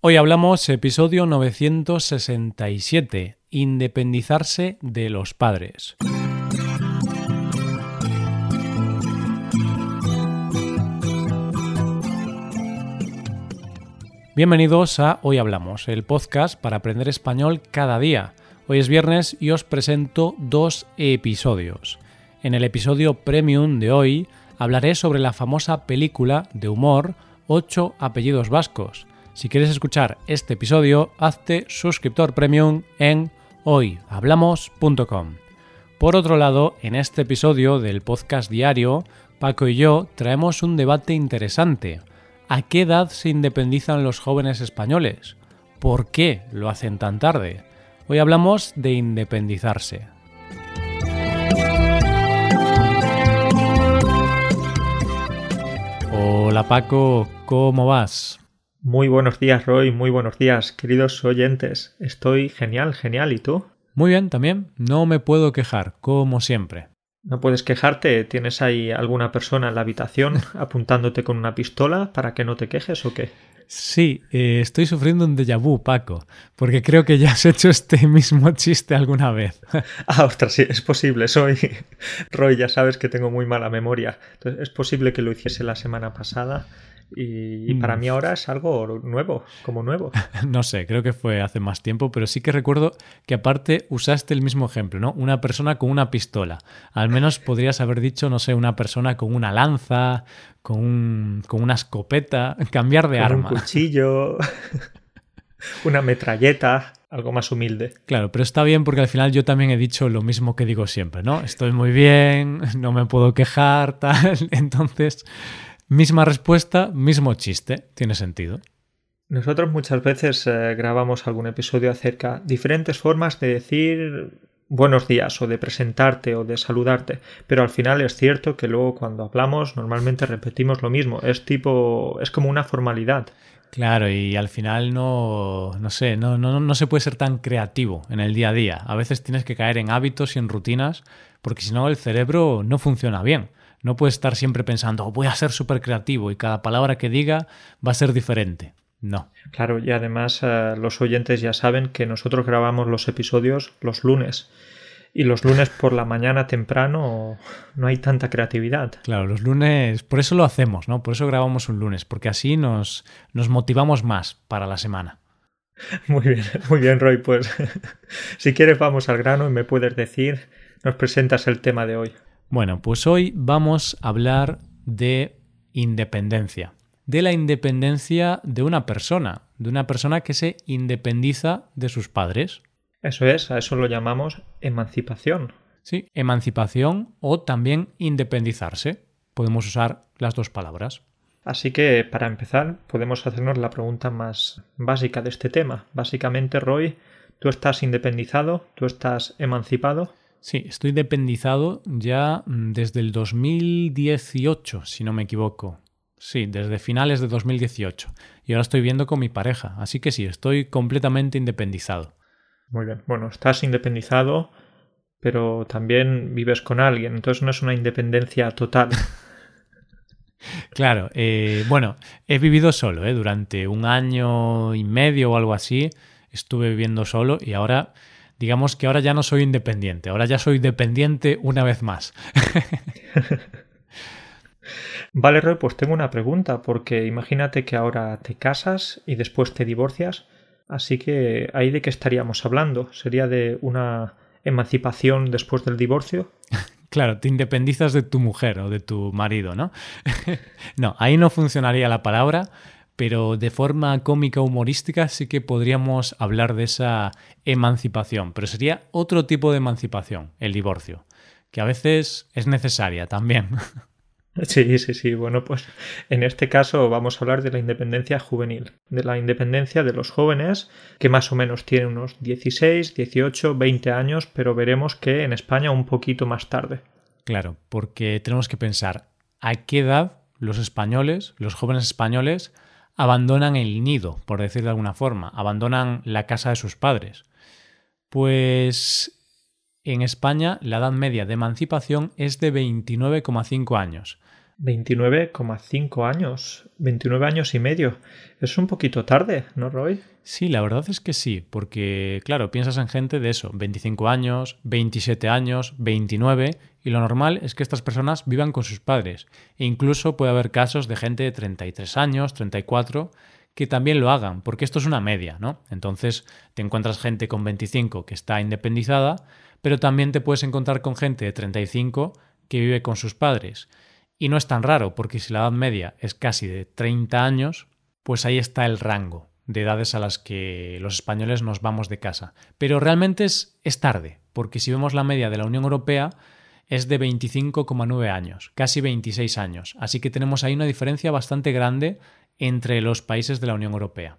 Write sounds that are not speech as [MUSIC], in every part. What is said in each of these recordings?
Hoy hablamos episodio 967, Independizarse de los padres. Bienvenidos a Hoy Hablamos, el podcast para aprender español cada día. Hoy es viernes y os presento dos episodios. En el episodio premium de hoy hablaré sobre la famosa película de humor Ocho apellidos vascos si quieres escuchar este episodio, hazte suscriptor premium en hoyhablamos.com. Por otro lado, en este episodio del podcast diario, Paco y yo traemos un debate interesante. ¿A qué edad se independizan los jóvenes españoles? ¿Por qué lo hacen tan tarde? Hoy hablamos de independizarse. Hola Paco, ¿cómo vas? Muy buenos días, Roy. Muy buenos días, queridos oyentes. Estoy genial, genial. ¿Y tú? Muy bien, también. No me puedo quejar, como siempre. ¿No puedes quejarte? ¿Tienes ahí alguna persona en la habitación [LAUGHS] apuntándote con una pistola para que no te quejes o qué? Sí, eh, estoy sufriendo un déjà vu, Paco, porque creo que ya has hecho este [LAUGHS] mismo chiste alguna vez. [LAUGHS] ah, ostras, sí, es posible. Soy Roy, ya sabes que tengo muy mala memoria. Entonces, es posible que lo hiciese la semana pasada y, para mm. mí ahora es algo nuevo, como nuevo. [LAUGHS] no sé, creo que fue hace más tiempo, pero sí que recuerdo que aparte usaste el mismo ejemplo, ¿no? Una persona con una pistola. Al menos podrías haber dicho, no sé, una persona con una lanza, con, con una escopeta, [LAUGHS] cambiar de arma. Un cuchillo, [LAUGHS] una metralleta algo más humilde. Claro, pero está bien porque al final yo también he dicho lo mismo que digo siempre, ¿no? Estoy muy bien, no me puedo quejar, tal. Entonces, Misma respuesta, mismo chiste. Tiene sentido. Nosotros muchas veces eh, grabamos algún episodio acerca de diferentes formas de decir buenos días o de presentarte o de saludarte, pero al final es cierto que luego cuando hablamos normalmente repetimos lo mismo, es tipo es como una formalidad. Claro, y al final no, no sé, no, no, no se puede ser tan creativo en el día a día. A veces tienes que caer en hábitos y en rutinas porque si no el cerebro no funciona bien. No puedes estar siempre pensando, oh, voy a ser súper creativo y cada palabra que diga va a ser diferente. No. Claro, y además eh, los oyentes ya saben que nosotros grabamos los episodios los lunes. Y los lunes por la mañana temprano no hay tanta creatividad. Claro, los lunes, por eso lo hacemos, ¿no? Por eso grabamos un lunes, porque así nos, nos motivamos más para la semana. [LAUGHS] Muy bien, muy bien, Roy. Pues [LAUGHS] si quieres vamos al grano y me puedes decir, nos presentas el tema de hoy. Bueno, pues hoy vamos a hablar de independencia, de la independencia de una persona, de una persona que se independiza de sus padres. Eso es, a eso lo llamamos emancipación. Sí, emancipación o también independizarse. Podemos usar las dos palabras. Así que, para empezar, podemos hacernos la pregunta más básica de este tema. Básicamente, Roy, ¿tú estás independizado? ¿Tú estás emancipado? Sí, estoy dependizado ya mm, desde el 2018, si no me equivoco. Sí, desde finales de 2018. Y ahora estoy viendo con mi pareja. Así que sí, estoy completamente independizado. Muy bien. Bueno, estás independizado, pero también vives con alguien. Entonces no es una independencia total. [LAUGHS] claro. Eh, bueno, he vivido solo. ¿eh? Durante un año y medio o algo así. Estuve viviendo solo y ahora digamos que ahora ya no soy independiente, ahora ya soy dependiente una vez más. [LAUGHS] vale, Roy, pues tengo una pregunta, porque imagínate que ahora te casas y después te divorcias, así que ahí de qué estaríamos hablando? ¿Sería de una emancipación después del divorcio? [LAUGHS] Claro, te independizas de tu mujer o de tu marido, ¿no? [LAUGHS] no, ahí no funcionaría la palabra, pero de forma cómica humorística sí que podríamos hablar de esa emancipación, pero sería otro tipo de emancipación, el divorcio, que a veces es necesaria también. [LAUGHS] Sí, sí, sí. Bueno, pues en este caso vamos a hablar de la independencia juvenil, de la independencia de los jóvenes, que más o menos tienen unos 16, 18, 20 años, pero veremos que en España un poquito más tarde. Claro, porque tenemos que pensar a qué edad los españoles, los jóvenes españoles, abandonan el nido, por decir de alguna forma, abandonan la casa de sus padres. Pues en España la edad media de emancipación es de 29,5 años. 29,5 años, 29 años y medio. Es un poquito tarde, ¿no, Roy? Sí, la verdad es que sí, porque claro, piensas en gente de eso, 25 años, 27 años, 29, y lo normal es que estas personas vivan con sus padres. E incluso puede haber casos de gente de 33 años, 34, que también lo hagan, porque esto es una media, ¿no? Entonces te encuentras gente con 25 que está independizada, pero también te puedes encontrar con gente de 35 que vive con sus padres. Y no es tan raro, porque si la edad media es casi de 30 años, pues ahí está el rango de edades a las que los españoles nos vamos de casa. Pero realmente es, es tarde, porque si vemos la media de la Unión Europea es de 25,9 años, casi 26 años. Así que tenemos ahí una diferencia bastante grande entre los países de la Unión Europea.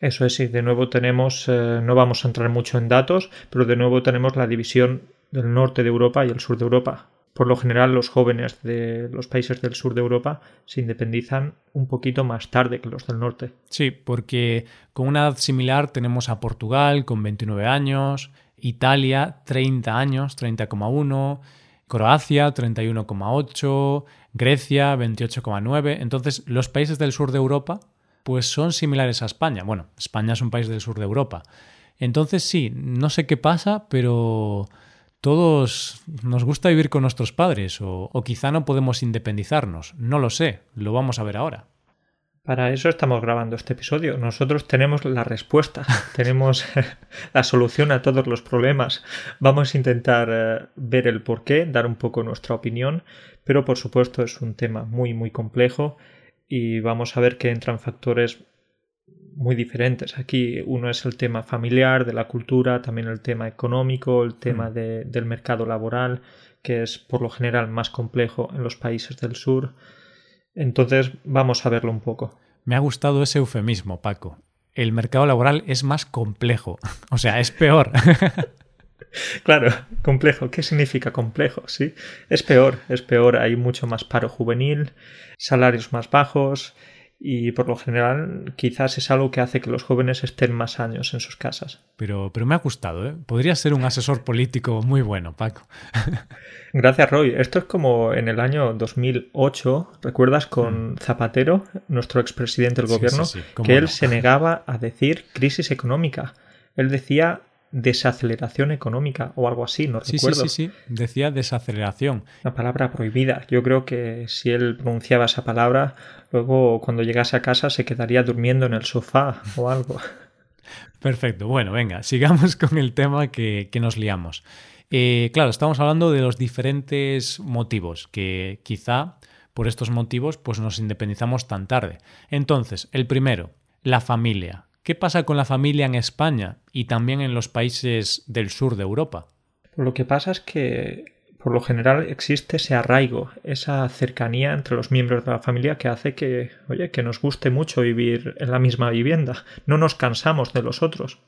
Eso es, sí, de nuevo tenemos, eh, no vamos a entrar mucho en datos, pero de nuevo tenemos la división del norte de Europa y el sur de Europa. Por lo general, los jóvenes de los países del sur de Europa se independizan un poquito más tarde que los del norte. Sí, porque con una edad similar tenemos a Portugal con 29 años, Italia 30 años, 30,1, Croacia 31,8, Grecia 28,9. Entonces, los países del sur de Europa pues son similares a España. Bueno, España es un país del sur de Europa. Entonces, sí, no sé qué pasa, pero todos nos gusta vivir con nuestros padres o, quizá no podemos independizarnos. No lo sé, lo vamos a ver ahora. Para eso estamos grabando este episodio. Nosotros tenemos la respuesta, [LAUGHS] tenemos [LAUGHS] la solución a todos los problemas. Vamos a intentar eh, ver el porqué, dar un poco nuestra opinión, pero por supuesto es un tema muy muy complejo y vamos a ver que entran factores muy diferentes. Aquí uno es el tema familiar, de la cultura, también el tema económico, el tema mm. del mercado laboral, que es por lo general más complejo en los países del sur. Entonces vamos a verlo un poco. Me ha gustado ese eufemismo, Paco. El mercado laboral es más complejo, [LAUGHS] o sea, es peor. [LAUGHS] claro, complejo. ¿Qué significa complejo? Sí, es peor, es peor. Hay mucho más paro juvenil, salarios más bajos, y por lo general quizás es algo que hace que los jóvenes estén más años en sus casas. Pero, pero me ha gustado, ¿eh? Podría ser un asesor político muy bueno, Paco. [LAUGHS] Gracias, Roy. Esto es como en el año 2008, ¿recuerdas con mm. Zapatero, nuestro expresidente del gobierno, que él se negaba a decir crisis económica? Él decía desaceleración económica o algo así, no recuerdo. Sí, sí, sí, decía desaceleración. Una palabra prohibida. Yo creo que si él pronunciaba esa palabra, luego cuando llegase a casa se quedaría durmiendo en el sofá o algo. [LAUGHS] Perfecto. Bueno, venga, sigamos con el tema que, nos liamos. Eh, claro, estamos hablando de los diferentes motivos que quizá por estos motivos pues nos independizamos tan tarde. Entonces, el primero, la familia. ¿Qué pasa con la familia en España y también en los países del sur de Europa? Lo que pasa es que por lo general existe ese arraigo, esa cercanía entre los miembros de la familia que hace que, oye, que nos guste mucho vivir en la misma vivienda. No nos cansamos de los otros.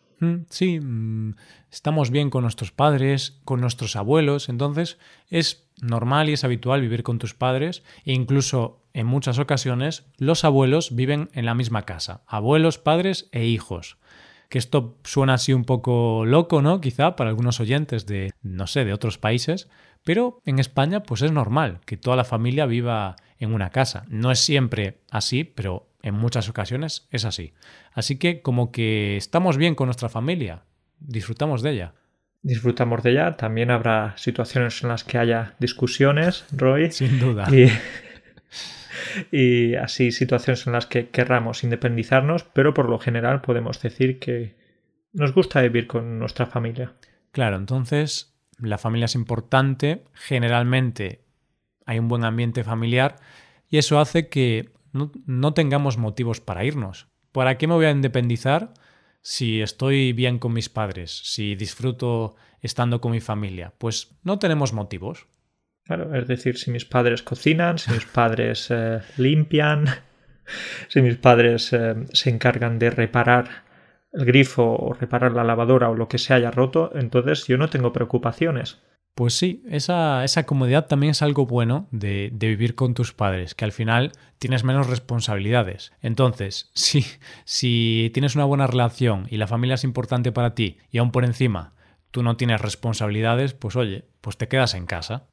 Sí, mm, estamos bien con nuestros padres, con nuestros abuelos, entonces es normal y es habitual vivir con tus padres e incluso en muchas ocasiones los abuelos viven en la misma casa, abuelos, padres e hijos. Que esto suena así un poco loco, ¿no? Quizá para algunos oyentes de, no sé, de otros países, pero en España pues es normal que toda la familia viva en una casa. No es siempre así, pero en muchas ocasiones es así. Así que como que estamos bien con nuestra familia, disfrutamos de ella. Disfrutamos de ella. También habrá situaciones en las que haya discusiones, Roy. [LAUGHS] Sin duda. [LAUGHS] Y, así situaciones en las que querramos independizarnos, pero por lo general podemos decir que nos gusta vivir con nuestra familia. Claro, entonces la familia es importante. Generalmente hay un buen ambiente familiar y eso hace que no, tengamos motivos para irnos. ¿Para qué me voy a independizar si estoy bien con mis padres, si disfruto estando con mi familia? Pues no tenemos motivos. Claro, es decir, si mis padres cocinan, si mis padres eh, limpian, [LAUGHS] si mis padres eh, se encargan de reparar el grifo o reparar la lavadora o lo que se haya roto, entonces yo no tengo preocupaciones. Pues sí, esa, esa comodidad también es algo bueno de, vivir con tus padres, que al final tienes menos responsabilidades. Entonces, [LAUGHS] si tienes una buena relación y la familia es importante para ti y aún por encima tú no tienes responsabilidades, pues oye, pues te quedas en casa.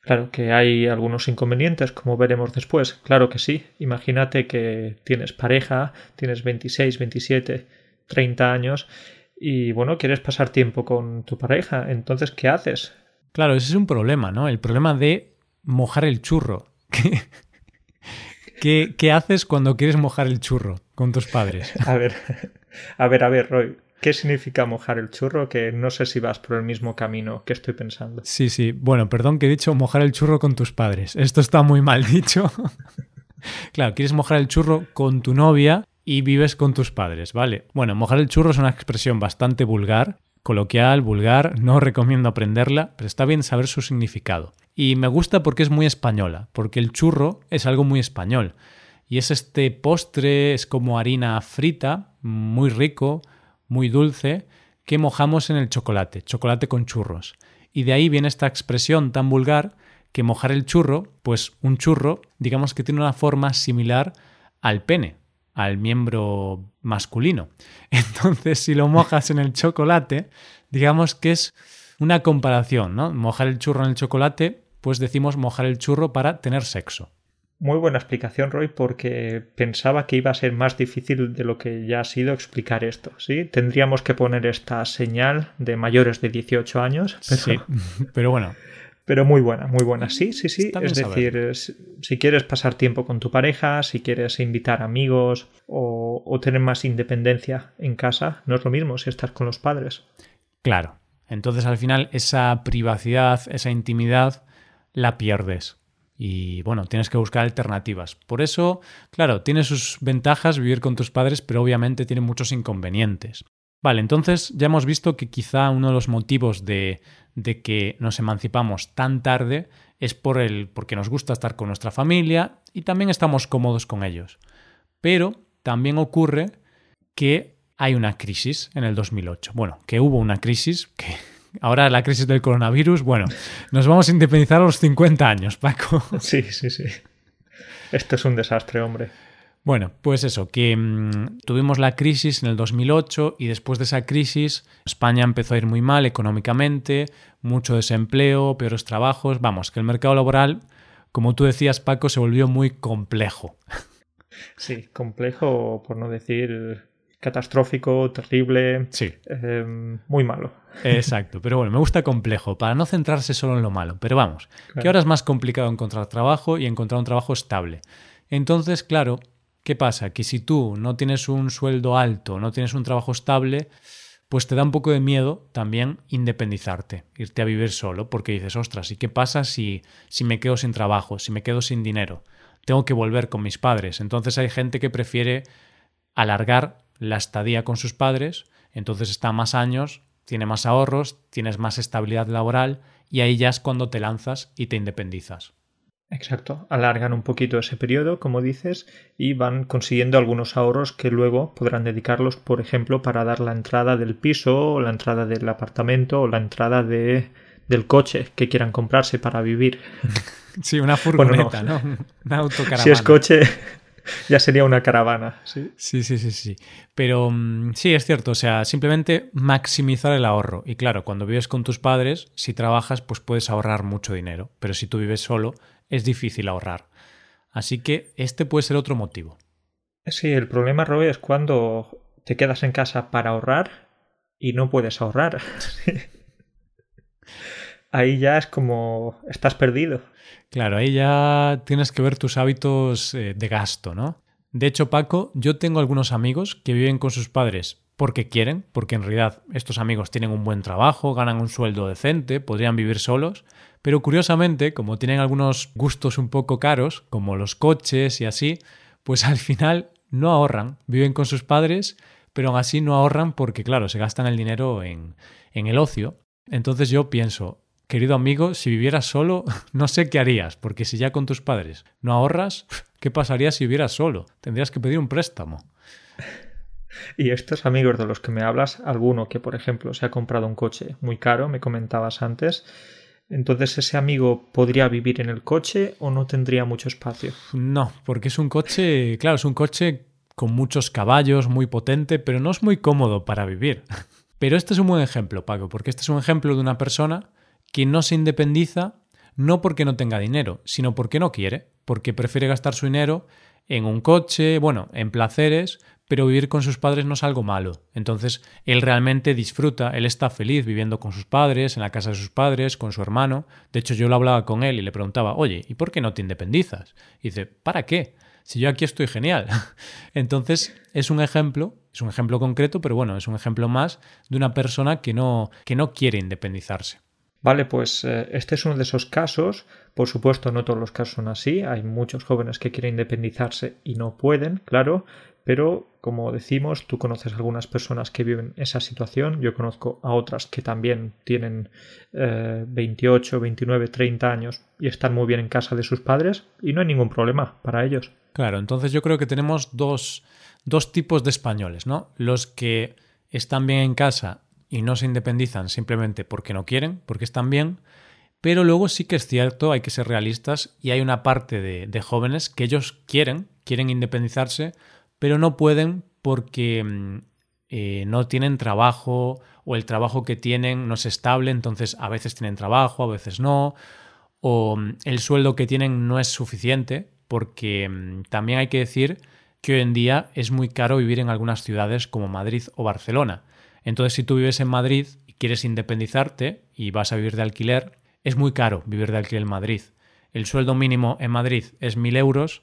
Claro que hay algunos inconvenientes, como veremos después. Claro que sí. Imagínate que tienes pareja, tienes 26, 27, 30 años y bueno, quieres pasar tiempo con tu pareja. Entonces, ¿qué haces? Claro, ese es un problema, ¿no? El problema de mojar el churro. [LAUGHS] ¿Qué, qué, haces cuando quieres mojar el churro con tus padres? [LAUGHS] A ver, a ver, a ver, Roy. ¿Qué significa mojar el churro? Que no sé si vas por el mismo camino que estoy pensando. Sí, sí. Bueno, perdón que he dicho mojar el churro con tus padres. Esto está muy mal dicho. [LAUGHS] claro, quieres mojar el churro con tu novia y vives con tus padres, ¿vale? Bueno, mojar el churro es una expresión bastante vulgar, coloquial, vulgar, no recomiendo aprenderla, pero está bien saber su significado. Y me gusta porque es muy española, porque el churro es algo muy español. Y es este postre, es como harina frita, muy rico, muy dulce que mojamos en el chocolate, chocolate con churros. Y de ahí viene esta expresión tan vulgar que mojar el churro, pues un churro, digamos que tiene una forma similar al pene, al miembro masculino. [LAUGHS] Entonces, si lo mojas en el chocolate, digamos que es una comparación, ¿no? Mojar el churro en el chocolate, pues decimos mojar el churro para tener sexo. Muy buena explicación, Roy, porque pensaba que iba a ser más difícil de lo que ya ha sido explicar esto. ¿sí? Tendríamos que poner esta señal de mayores de 18 años. Pero... Sí, [LAUGHS] pero bueno. Pero muy buena, muy buena. Sí, sí, sí. Es decir, si quieres pasar tiempo con tu pareja, si quieres invitar amigos o, o tener más independencia en casa, no es lo mismo si estás con los padres. Claro. Entonces al final esa privacidad, esa intimidad, la pierdes y bueno, tienes que buscar alternativas. Por eso, claro, tiene sus ventajas vivir con tus padres, pero obviamente tiene muchos inconvenientes. Vale, entonces ya hemos visto que quizá uno de los motivos de, de que nos emancipamos tan tarde es por el, porque nos gusta estar con nuestra familia y también estamos cómodos con ellos. Pero también ocurre que hay una crisis en el 2008. Bueno, que hubo una crisis que [LAUGHS] Ahora la crisis del coronavirus, bueno, nos vamos a independizar a los 50 años, Paco. Sí, sí, sí. Esto es un desastre, hombre. Bueno, pues eso, que mmm, tuvimos la crisis en el 2008 y después de esa crisis España empezó a ir muy mal económicamente, mucho desempleo, peores trabajos, vamos, que el mercado laboral, como tú decías Paco, se volvió muy complejo. [LAUGHS] Sí, complejo por no decir catastrófico, terrible, sí. eh, muy malo. [LAUGHS] Exacto, pero bueno, me gusta complejo, para no centrarse solo en lo malo. Pero vamos, claro. que ahora es más complicado encontrar trabajo y encontrar un trabajo estable. Entonces, claro, ¿qué pasa? Que si tú no tienes un sueldo alto, no tienes un trabajo estable, pues te da un poco de miedo también independizarte, irte a vivir solo, porque dices, ostras, ¿y qué pasa si, si me quedo sin trabajo, si me quedo sin dinero? Tengo que volver con mis padres. Entonces hay gente que prefiere alargar la estadía con sus padres, entonces está más años, tiene más ahorros, tienes más estabilidad laboral y ahí ya es cuando te lanzas y te independizas. Exacto, alargan un poquito ese periodo, como dices, y van consiguiendo algunos ahorros que luego podrán dedicarlos, por ejemplo, para dar la entrada del piso, o la entrada del apartamento, o la entrada de, del coche que quieran comprarse para vivir. [LAUGHS] Sí, una furgoneta, bueno, no. ¿no? Una autocaravana. Si es coche, [LAUGHS] ya sería una caravana. ¿sí? sí, sí, sí, sí. Pero mm, sí, es cierto, o sea, simplemente maximizar el ahorro. Y claro, cuando vives con tus padres, si trabajas, pues puedes ahorrar mucho dinero. Pero si tú vives solo, es difícil ahorrar. Así que este puede ser otro motivo. Sí, el problema, Roy, es cuando te quedas en casa para ahorrar y no puedes ahorrar. [LAUGHS] Ahí ya es como estás perdido. Claro, ahí ya tienes que ver tus hábitos eh, de gasto, ¿no? De hecho, Paco, yo tengo algunos amigos que viven con sus padres porque quieren, porque en realidad estos amigos tienen un buen trabajo, ganan un sueldo decente, podrían vivir solos, pero curiosamente, como tienen algunos gustos un poco caros, como los coches y así, pues al final no ahorran, viven con sus padres, pero aún así no ahorran porque, claro, se gastan el dinero en, en el ocio. Entonces yo pienso, querido amigo, si vivieras solo, [LAUGHS] no sé qué harías, porque si ya con tus padres no ahorras, [LAUGHS] ¿qué pasaría si vivieras solo? Tendrías que pedir un préstamo. [LAUGHS] Y estos amigos de los que me hablas, alguno que, por ejemplo, se ha comprado un coche muy caro, me comentabas antes, entonces ese amigo podría vivir en el coche o no tendría mucho espacio. No, porque es un coche, claro, es un coche con muchos caballos, muy potente, pero no es muy cómodo para vivir. [LAUGHS] Pero este es un buen ejemplo, Paco, porque este es un ejemplo de una persona que no se independiza no porque no tenga dinero, sino porque no quiere, porque prefiere gastar su dinero en un coche, bueno, en placeres, pero vivir con sus padres no es algo malo. Entonces, él realmente disfruta, él está feliz viviendo con sus padres, en la casa de sus padres, con su hermano. De hecho, yo lo hablaba con él y le preguntaba, oye, ¿y por qué no te independizas? Y dice, ¿para qué? Si yo aquí estoy genial. [LAUGHS] Entonces, es un ejemplo, es un ejemplo concreto, pero bueno, es un ejemplo más de una persona que no, que no quiere independizarse. Vale, pues eh, este es uno de esos casos. Por supuesto, no todos los casos son así. Hay muchos jóvenes que quieren independizarse y no pueden, claro. Pero, como decimos, tú conoces algunas personas que viven esa situación. Yo conozco a otras que también tienen 28, 29, 30 años y están muy bien en casa de sus padres y no hay ningún problema para ellos. Claro, entonces yo creo que tenemos dos, dos tipos de españoles, ¿no? Los que están bien en casa y no se independizan simplemente porque no quieren, porque están bien, pero luego sí que es cierto, hay que ser realistas y hay una parte de, jóvenes que ellos quieren, quieren independizarse, pero no pueden porque mm, eh, no tienen trabajo o el trabajo que tienen no es estable, entonces a veces tienen trabajo, a veces no, o mm, el sueldo que tienen no es suficiente, porque mm, también hay que decir que hoy en día es muy caro vivir en algunas ciudades como Madrid o Barcelona. Entonces, si tú vives en Madrid y quieres independizarte y vas a vivir de alquiler, es muy caro vivir de alquiler en Madrid. El sueldo mínimo en Madrid es mil euros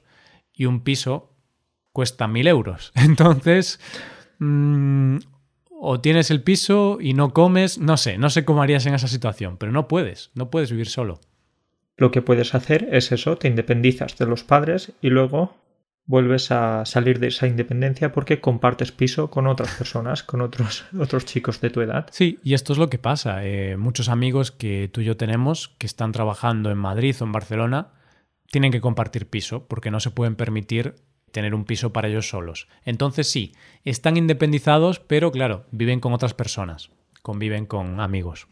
y un piso cuesta mil euros. [LAUGHS] Entonces, mm, o tienes el piso y no comes, no sé, no sé cómo harías en esa situación, pero no puedes, no puedes vivir solo. Lo que puedes hacer es eso, te independizas de los padres y luego vuelves a salir de esa independencia porque compartes piso con otras personas, con otros, [LAUGHS] otros chicos de tu edad. Sí, y esto es lo que pasa. Eh, muchos amigos que tú y yo tenemos que están trabajando en Madrid o en Barcelona tienen que compartir piso porque no se pueden permitir tener un piso para ellos solos. Entonces sí, están independizados, pero claro, viven con otras personas, conviven con amigos.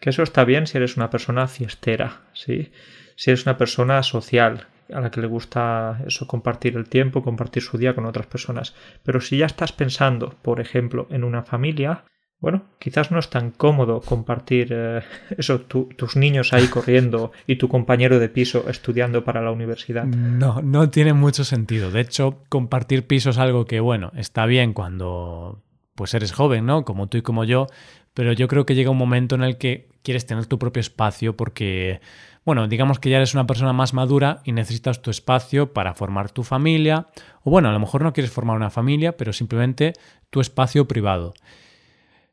Que eso está bien si eres una persona fiestera, ¿sí? Si eres una persona social, a la que le gusta eso, compartir el tiempo, compartir su día con otras personas. Pero si ya estás pensando, por ejemplo, en una familia, bueno, quizás no es tan cómodo compartir eh, eso, tus niños ahí corriendo y tu compañero de piso estudiando para la universidad. No, no tiene mucho sentido. De hecho, compartir piso es algo que, bueno, está bien cuando pues eres joven, ¿no? Como tú y como yo, pero yo creo que llega un momento en el que quieres tener tu propio espacio porque bueno, digamos que ya eres una persona más madura y necesitas tu espacio para formar tu familia, o bueno, a lo mejor no quieres formar una familia, pero simplemente tu espacio privado.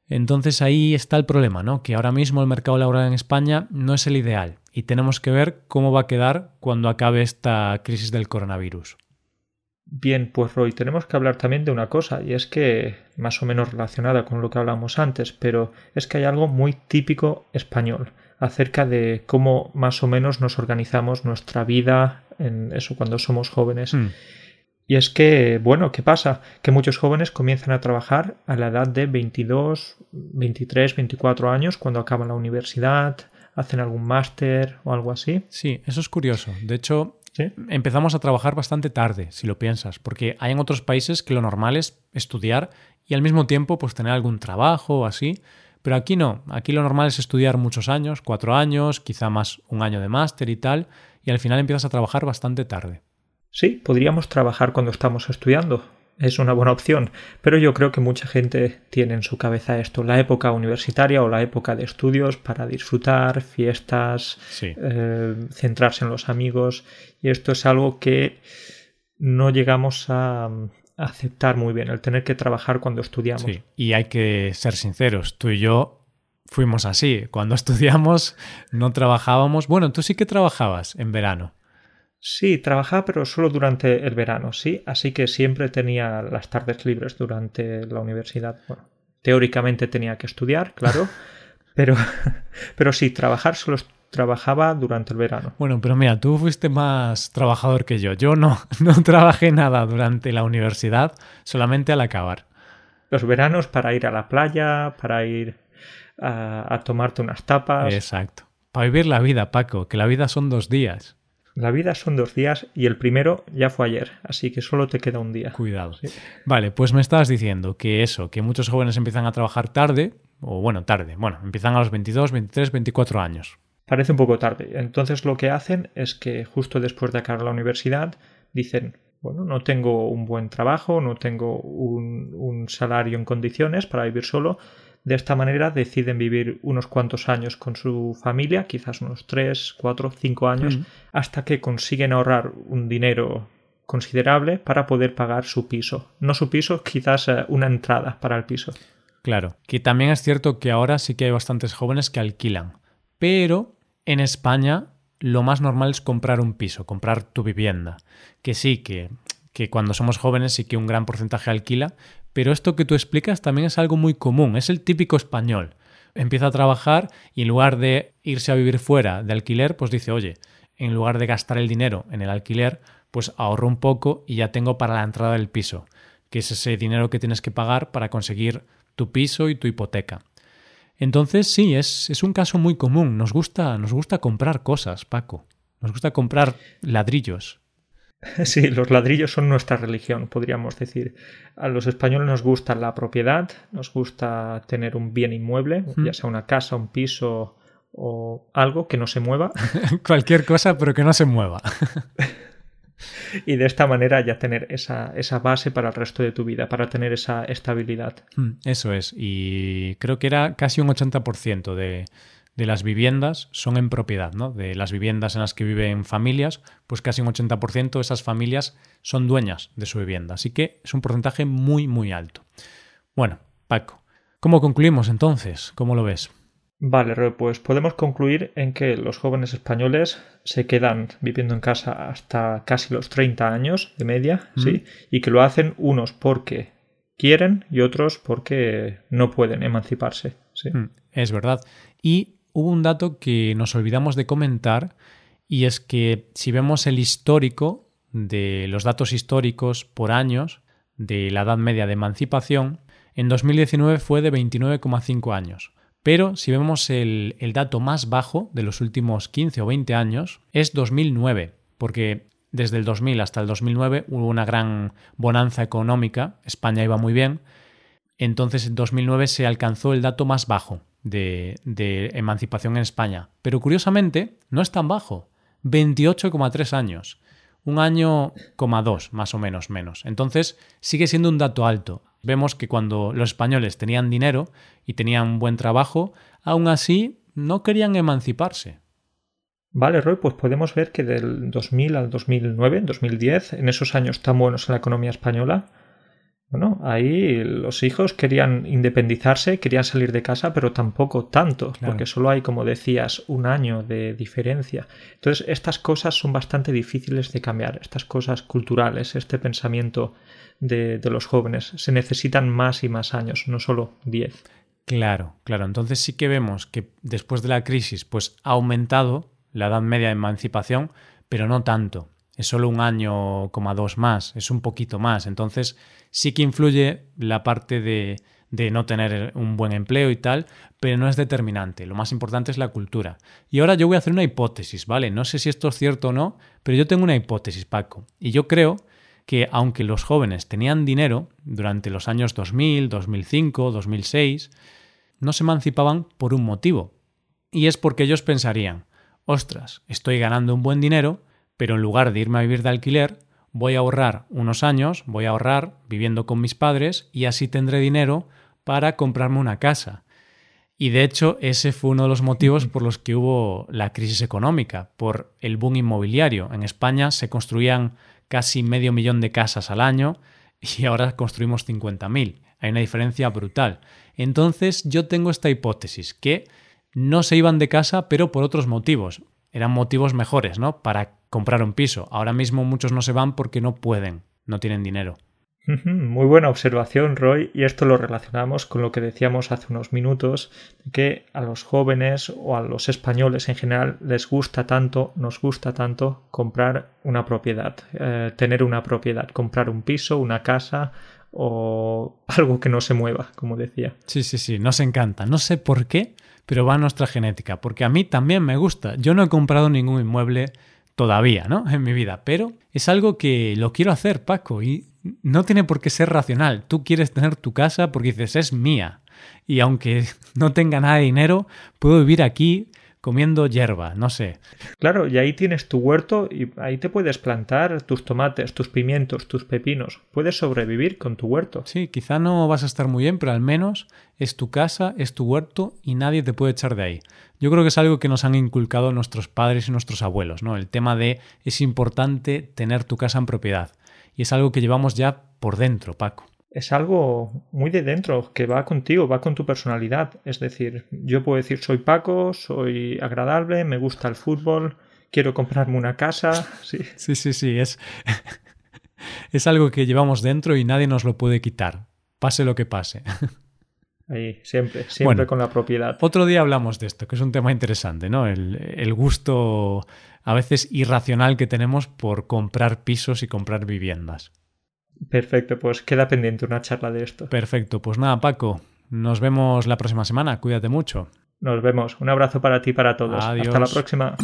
Entonces ahí está el problema, ¿no? Que ahora mismo el mercado laboral en España no es el ideal y tenemos que ver cómo va a quedar cuando acabe esta crisis del coronavirus. Bien, pues Roy, tenemos que hablar también de una cosa, y es que, más o menos relacionada con lo que hablamos antes, pero es que hay algo muy típico español acerca de cómo más o menos nos organizamos nuestra vida en eso cuando somos jóvenes. Hmm. Y es que, bueno, ¿qué pasa? Que muchos jóvenes comienzan a trabajar a la edad de 22, 23, 24 años cuando acaban la universidad, hacen algún máster o algo así. Sí, eso es curioso. De hecho, empezamos a trabajar bastante tarde, si lo piensas, porque hay en otros países que lo normal es estudiar y al mismo tiempo pues tener algún trabajo o así. Pero aquí no, aquí lo normal es estudiar muchos años, cuatro años, quizá más un año de máster y tal, y al final empiezas a trabajar bastante tarde. Sí, podríamos trabajar cuando estamos estudiando, es una buena opción, pero yo creo que mucha gente tiene en su cabeza esto, la época universitaria o la época de estudios para disfrutar, fiestas, eh, centrarse en los amigos, y esto es algo que no llegamos a, aceptar muy bien, el tener que trabajar cuando estudiamos. Sí, y hay que ser sinceros, tú y yo fuimos así. Cuando [LAUGHS] estudiamos no trabajábamos. Bueno, tú sí que trabajabas en verano. Sí, trabajaba, pero solo durante el verano, sí. Así que siempre tenía las tardes libres durante la universidad. Bueno, teóricamente tenía que estudiar, claro. [LAUGHS] pero, pero sí, trabajar solo trabajaba durante el verano. Bueno, pero mira, tú fuiste más trabajador que yo. Yo no, [LAUGHS] no trabajé nada durante la universidad, solamente al acabar. Los veranos para ir a la playa, para ir a, tomarte unas tapas. Exacto. Para vivir la vida, Paco, que la vida son dos días. La vida son dos días y el primero ya fue ayer, así que solo te queda un día. Cuidado. Vale, pues me estabas diciendo que eso, que muchos jóvenes empiezan a trabajar tarde, o bueno, tarde, bueno, empiezan a los 22, 23, 24 años. parece un poco tarde. Entonces lo que hacen es que justo después de acabar la universidad dicen, bueno, no tengo un buen trabajo, no tengo un, un salario en condiciones para vivir solo, de esta manera deciden vivir unos cuantos años con su familia, quizás unos 3, 4, 5 años, hasta que consiguen ahorrar un dinero considerable para poder pagar su piso. No su piso, quizás eh, una entrada para el piso. Claro, que también es cierto que ahora sí que hay bastantes jóvenes que alquilan, pero en España lo más normal es comprar un piso, comprar tu vivienda. Que sí, que, que cuando somos jóvenes sí que un gran porcentaje alquila, pero esto que tú explicas también es algo muy común, es el típico español. Empieza a trabajar y en lugar de irse a vivir fuera de alquiler, pues dice, oye, en lugar de gastar el dinero en el alquiler, pues ahorro un poco y ya tengo para la entrada del piso, que es ese dinero que tienes que pagar para conseguir tu piso y tu hipoteca. Entonces sí, es, es un caso muy común. Nos gusta, nos gusta comprar cosas, Paco. Nos gusta comprar ladrillos. [LAUGHS] Sí, los ladrillos son nuestra religión, podríamos decir. A los españoles nos gusta la propiedad, nos gusta tener un bien inmueble, ya sea una casa, un piso o algo que no se mueva. [LAUGHS] Cualquier cosa, pero que no se mueva. [LAUGHS] y de esta manera ya tener esa, esa, base para el resto de tu vida, para tener esa estabilidad. Eso es, y creo que era casi un 80% de, de las viviendas son en propiedad, ¿no? De las viviendas en las que viven familias, pues casi un 80% de esas familias son dueñas de su vivienda. Así que es un porcentaje muy, muy alto. Bueno, Paco, ¿cómo concluimos entonces? ¿Cómo lo ves? Vale, pues podemos concluir en que los jóvenes españoles se quedan viviendo en casa hasta casi los 30 años de media, ¿sí? Y que lo hacen unos porque quieren y otros porque no pueden emanciparse, ¿sí? Mm, es verdad. Y hubo un dato que nos olvidamos de comentar y es que si vemos el histórico de los datos históricos por años de la edad media de emancipación, en 2019 fue de 29,5 años. Pero si vemos el, dato más bajo de los últimos 15 o 20 años, es 2009, porque desde el 2000 hasta el 2009 hubo una gran bonanza económica, España iba muy bien, entonces en 2009 se alcanzó el dato más bajo, de, emancipación en España. Pero curiosamente no es tan bajo, 28,3 años. Un año, dos, más o menos menos. Entonces sigue siendo un dato alto. Vemos que cuando los españoles tenían dinero y tenían buen trabajo, aún así no querían emanciparse. Vale, Roy, pues podemos ver que del 2000 al 2009, 2010, en esos años tan buenos en la economía española, bueno, ahí los hijos querían independizarse, querían salir de casa, pero tampoco tanto, porque solo hay, como decías, un año de diferencia. Entonces, estas cosas son bastante difíciles de cambiar, estas cosas culturales, este pensamiento de, de los jóvenes. Se necesitan más y más años, no solo diez. Claro, claro. Entonces sí que vemos que después de la crisis, pues ha aumentado la edad media de emancipación, pero no tanto es solo un año, dos más, es un poquito más. Entonces sí que influye la parte de, de no tener un buen empleo y tal, pero no es determinante. Lo más importante es la cultura. Y ahora yo voy a hacer una hipótesis, ¿vale? No sé si esto es cierto o no, pero yo tengo una hipótesis, Paco. Y yo creo que aunque los jóvenes tenían dinero durante los años 2000, 2005, 2006, no se emancipaban por un motivo. Y es porque ellos pensarían, ostras, estoy ganando un buen dinero, pero en lugar de irme a vivir de alquiler, voy a ahorrar unos años, voy a ahorrar viviendo con mis padres y así tendré dinero para comprarme una casa. Y de hecho ese fue uno de los motivos por los que hubo la crisis económica, por el boom inmobiliario. En España se construían casi medio millón de casas al año y ahora construimos 50.000. Hay una diferencia brutal. Entonces yo tengo esta hipótesis, que no se iban de casa pero por otros motivos. Eran motivos mejores, ¿no? Para comprar un piso. Ahora mismo muchos no se van porque no pueden, no tienen dinero. Muy buena observación, Roy, y esto lo relacionamos con lo que decíamos hace unos minutos, que a los jóvenes o a los españoles en general les gusta tanto, nos gusta tanto comprar una propiedad, eh, tener una propiedad, comprar un piso, una casa o [LAUGHS] algo que no se mueva, como decía. Sí, sí, sí, nos encanta. No sé por qué, pero va a nuestra genética, porque a mí también me gusta. Yo no he comprado ningún inmueble todavía, ¿no? [LAUGHS] En mi vida. Pero es algo que lo quiero hacer, Paco, y no tiene por qué ser racional. Tú quieres tener tu casa porque dices, es mía. Y aunque [LAUGHS] no tenga nada de dinero, puedo vivir aquí comiendo hierba, no sé. Claro, y ahí tienes tu huerto y ahí te puedes plantar tus tomates, tus pimientos, tus pepinos. Puedes sobrevivir con tu huerto. Sí, quizá no vas a estar muy bien, pero al menos es tu casa, es tu huerto y nadie te puede echar de ahí. Yo creo que es algo que nos han inculcado nuestros padres y nuestros abuelos, ¿no? El tema de es importante tener tu casa en propiedad. Y es algo que llevamos ya por dentro, Paco es algo muy de dentro, que va contigo, va con tu personalidad. Es decir, yo puedo decir soy Paco, soy agradable, me gusta el fútbol, quiero comprarme una casa. [LAUGHS] Sí, sí, sí, sí es, [LAUGHS] es algo que llevamos dentro y nadie nos lo puede quitar, pase lo que pase. [LAUGHS] Ahí, siempre, siempre con la propiedad. Otro día hablamos de esto, que es un tema interesante, ¿no? El, el gusto a veces irracional que tenemos por comprar pisos y comprar viviendas. Perfecto, pues queda pendiente una charla de esto. Perfecto, pues nada, Paco, nos vemos la próxima semana, cuídate mucho. Nos vemos, un abrazo para ti y para todos. Hasta la próxima.